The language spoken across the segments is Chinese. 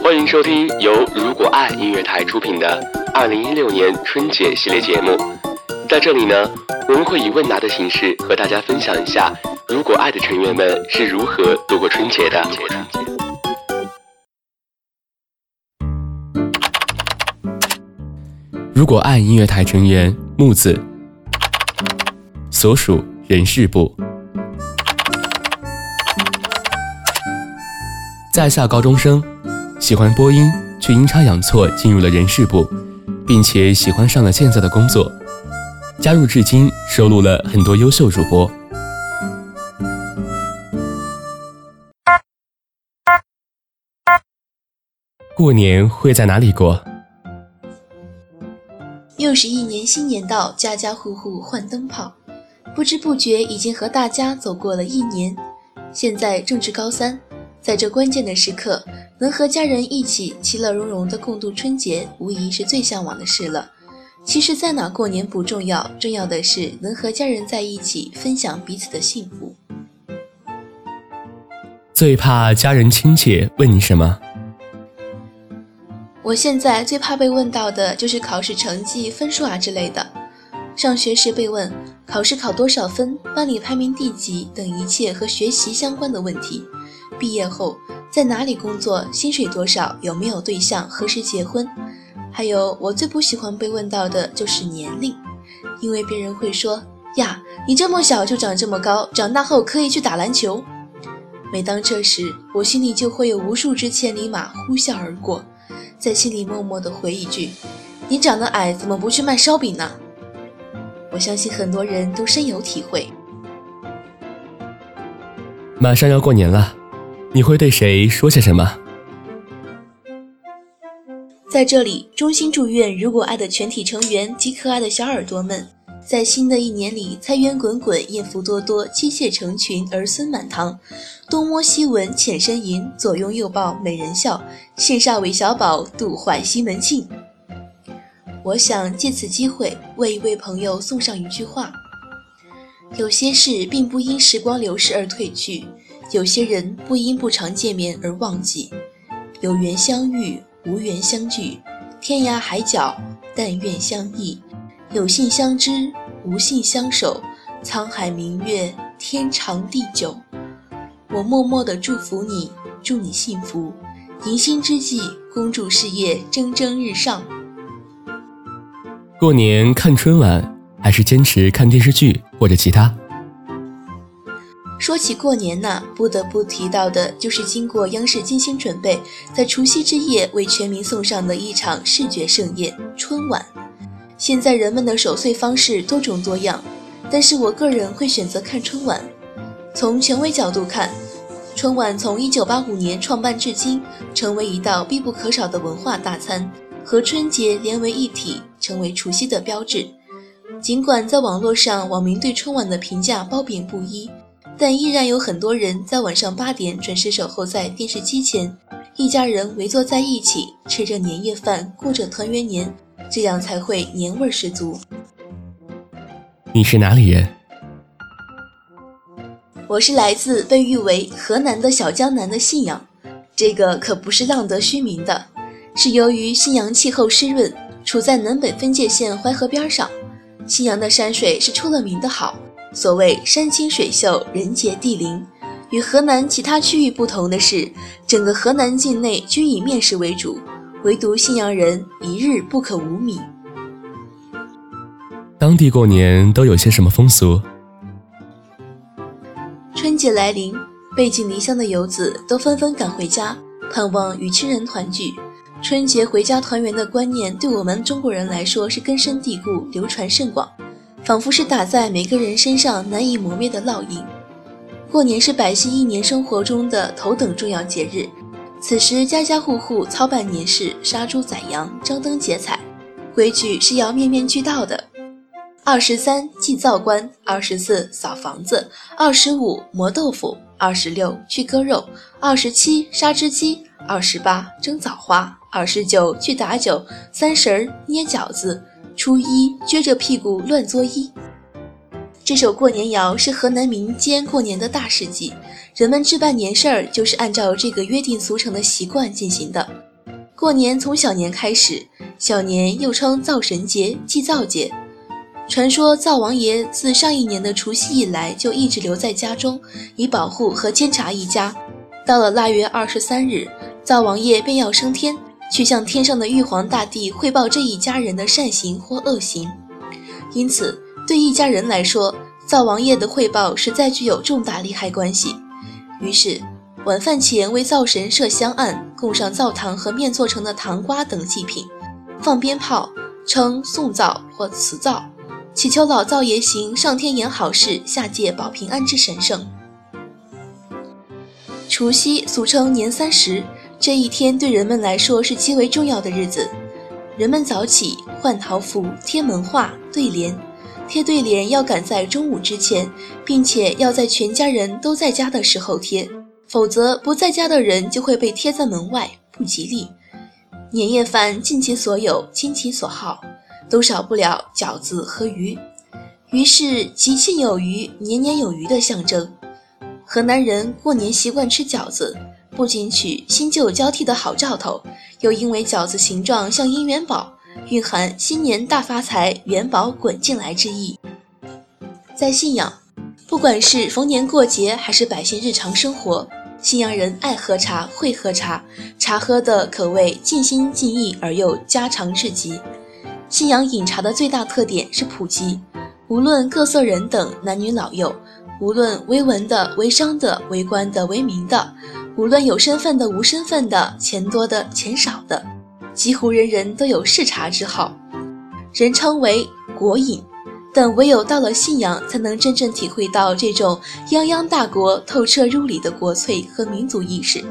欢迎收听由如果爱音乐台出品的二零一六年春节系列节目。在这里呢，我们会以问答的形式和大家分享一下如果爱的成员们是如何度过春节的。如果爱音乐台成员木子，所属人事部。在校高中生，喜欢播音，却阴差阳错进入了人事部，并且喜欢上了现在的工作。加入至今，收录了很多优秀主播。过年会在哪里过？又是一年新年到，家家户户换灯泡，不知不觉已经和大家走过了一年。现在正值高三。在这关键的时刻，能和家人一起其乐融融的共度春节，无疑是最向往的事了。其实，在哪过年不重要，重要的是能和家人在一起，分享彼此的幸福。最怕家人亲戚问你什么？我现在最怕被问到的就是考试成绩、分数啊之类的。上学时被问考试考多少分、班里排名第几等一切和学习相关的问题。毕业后在哪里工作？薪水多少？有没有对象？何时结婚？还有我最不喜欢被问到的就是年龄，因为别人会说呀，你这么小就长这么高，长大后可以去打篮球。每当这时，我心里就会有无数只千里马呼啸而过，在心里默默地回一句：你长得矮，怎么不去卖烧饼呢？我相信很多人都深有体会。马上要过年了。你会对谁说些什么？在这里，衷心祝愿如果爱的全体成员及可爱的小耳朵们，在新的一年里财源滚滚、艳福多多、妻妾成群、儿孙满堂，东摸西闻浅呻吟，左拥右抱美人笑，羡煞韦小宝，度坏西门庆。我想借此机会为一位朋友送上一句话：有些事并不因时光流逝而褪去。有些人不因不常见面而忘记，有缘相遇，无缘相聚，天涯海角，但愿相忆；有幸相知，无幸相守，沧海明月，天长地久。我默默的祝福你，祝你幸福。迎新之际，恭祝事业蒸蒸日上。过年看春晚，还是坚持看电视剧或者其他？说起过年呢，不得不提到的就是经过央视精心准备，在除夕之夜为全民送上的一场视觉盛宴——春晚。现在人们的守岁方式多种多样，但是我个人会选择看春晚。从权威角度看，春晚从1985年创办至今，成为一道必不可少的文化大餐，和春节连为一体，成为除夕的标志。尽管在网络上，网民对春晚的评价褒贬不一。但依然有很多人在晚上八点准时守候在电视机前，一家人围坐在一起，吃着年夜饭，过着团圆年，这样才会年味十足。你是哪里人？我是来自被誉为河南的小江南的信阳，这个可不是浪得虚名的，是由于信阳气候湿润，处在南北分界线淮河边上，信阳的山水是出了名的好。所谓山清水秀，人杰地灵。与河南其他区域不同的是，整个河南境内均以面食为主，唯独信阳人一日不可无米。当地过年都有些什么风俗？春节来临，背井离乡的游子都纷纷赶回家，盼望与亲人团聚。春节回家团圆的观念，对我们中国人来说是根深蒂固、流传甚广。仿佛是打在每个人身上难以磨灭的烙印。过年是百姓一年生活中的头等重要节日，此时家家户户操办年事，杀猪宰羊，张灯结彩，规矩是要面面俱到的。二十三祭灶官，二十四扫房子，二十五磨豆腐，二十六去割肉，二十七杀只鸡，二十八蒸枣花，二十九去打酒，三十儿捏饺子。初一撅着屁股乱作揖，这首过年谣是河南民间过年的大事记，人们置办年事儿就是按照这个约定俗成的习惯进行的。过年从小年开始，小年又称灶神节、祭灶节。传说灶王爷自上一年的除夕以来就一直留在家中，以保护和监察一家。到了腊月二十三日，灶王爷便要升天，去向天上的玉皇大帝汇报这一家人的善行或恶行。因此，对一家人来说，灶王爷的汇报实在具有重大利害关系。于是，晚饭前为灶神设香案，供上灶糖和面做成的糖瓜等祭品，放鞭炮，称送灶或辞灶，祈求老灶爷行上天言好事、下界保平安之神圣。除夕俗称年三十，这一天对人们来说是极为重要的日子。人们早起换桃符、贴门画、对联。贴对联要赶在中午之前，并且要在全家人都在家的时候贴，否则不在家的人就会被贴在门外，不吉利。年夜饭尽其所有，倾其所好，都少不了饺子和鱼。鱼是吉庆有余、年年有余的象征。河南人过年习惯吃饺子，不仅取新旧交替的好兆头，又因为饺子形状像银元宝。蕴含新年大发财、元宝滚进来之意。在信仰，不管是逢年过节，还是百姓日常生活，信阳人爱喝茶，会喝茶，茶喝的可谓尽心尽意而又家常至极。信阳饮茶的最大特点是普及，无论各色人等，男女老幼，无论为文的、为商的、为官的、为民的，无论有身份的、无身份的，钱多的、钱少的。几乎人人都有嗜茶之好，人称为国饮，但唯有到了信阳，才能真正体会到这种泱泱大国透彻入里的国粹和民族意识。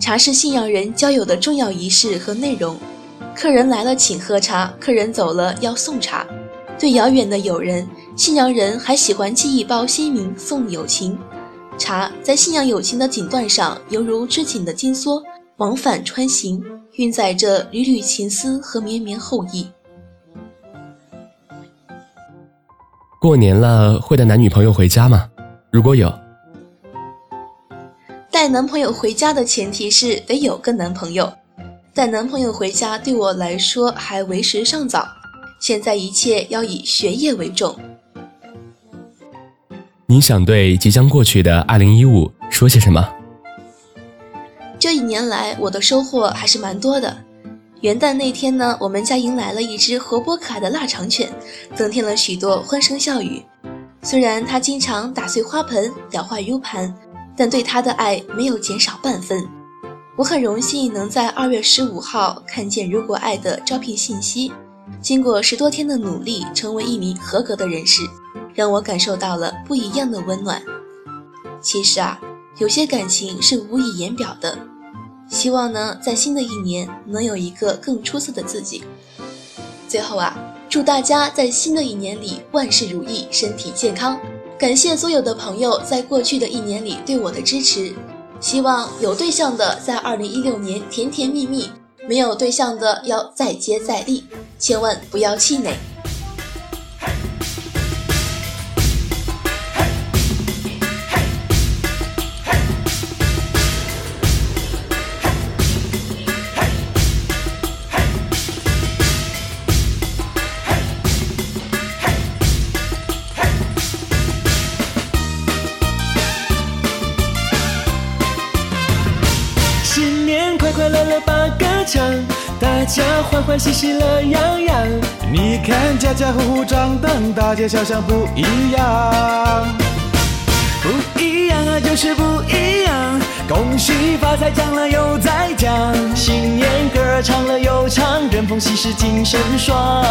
茶是信阳人交友的重要仪式和内容，客人来了请喝茶，客人走了要送茶。对遥远的友人，信阳人还喜欢寄一包新茗送友情。茶在信仰友情的锦缎上，犹如织锦的金梭，往返穿行。运载着缕缕情丝和绵绵厚意。过年了，会带男女朋友回家吗？如果有，带男朋友回家的前提是得有个男朋友。带男朋友回家对我来说还为时尚早，现在一切要以学业为重。你想对即将过去的二零一五说些什么？这一年来，我的收获还是蛮多的。元旦那天呢，我们家迎来了一只活泼可爱的腊肠犬，增添了许多欢声笑语。虽然它经常打碎花盆、咬坏 U 盘，但对它的爱没有减少半分。我很荣幸能在二月十五号看见如果爱的招聘信息，经过十多天的努力，成为一名合格的人士，让我感受到了不一样的温暖。其实啊，有些感情是无以言表的。希望呢，在新的一年能有一个更出色的自己。最后啊，祝大家在新的一年里万事如意，身体健康。感谢所有的朋友在过去的一年里对我的支持。希望有对象的在二零一六年甜甜蜜蜜，没有对象的要再接再厉，千万不要气馁。大家欢欢喜喜乐洋洋，你看家家户户张灯，大街小巷不一样，不一样啊就是不一样。恭喜发财，奖了又再讲，新年歌唱了又唱，人逢喜事精神爽。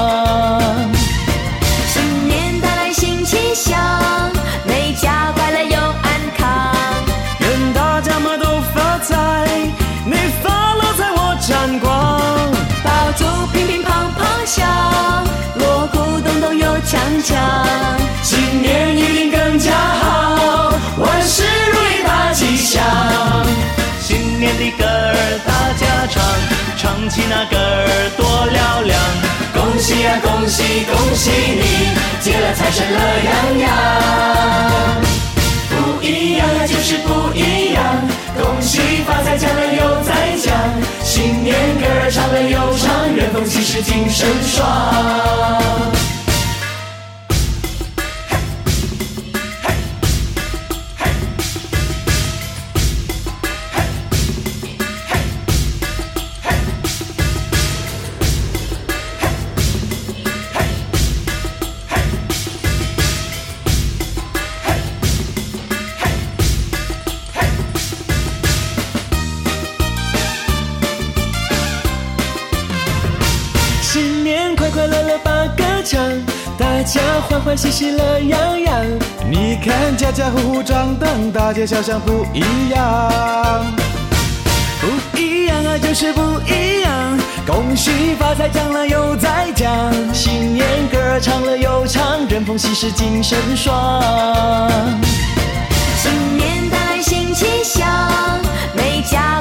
新年到来新气象，唱，起那歌儿多嘹亮。恭喜呀恭喜恭喜你，接了财神乐洋洋。不一样啊，就是不一样，恭喜发财，讲了又再讲，新年歌儿唱了又唱，人逢喜事精神爽。欢欢喜喜乐洋洋。你看家家户户张灯，大街小巷不一样，不一样啊就是不一样。恭喜发财，奖了又再讲，新年歌儿唱了又唱，人逢喜事精神爽。新年带来新气象，每家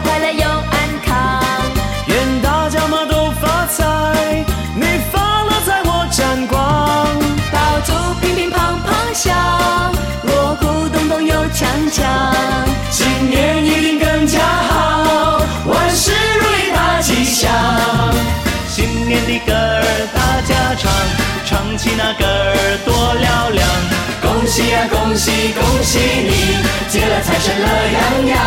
起那歌儿多嘹亮！恭喜呀恭喜恭喜你接了财神乐洋洋。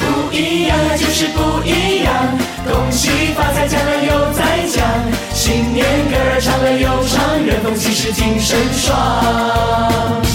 不一样啊就是不一样。恭喜发财讲了又再讲。新年歌儿唱了又唱人逢喜事精神爽。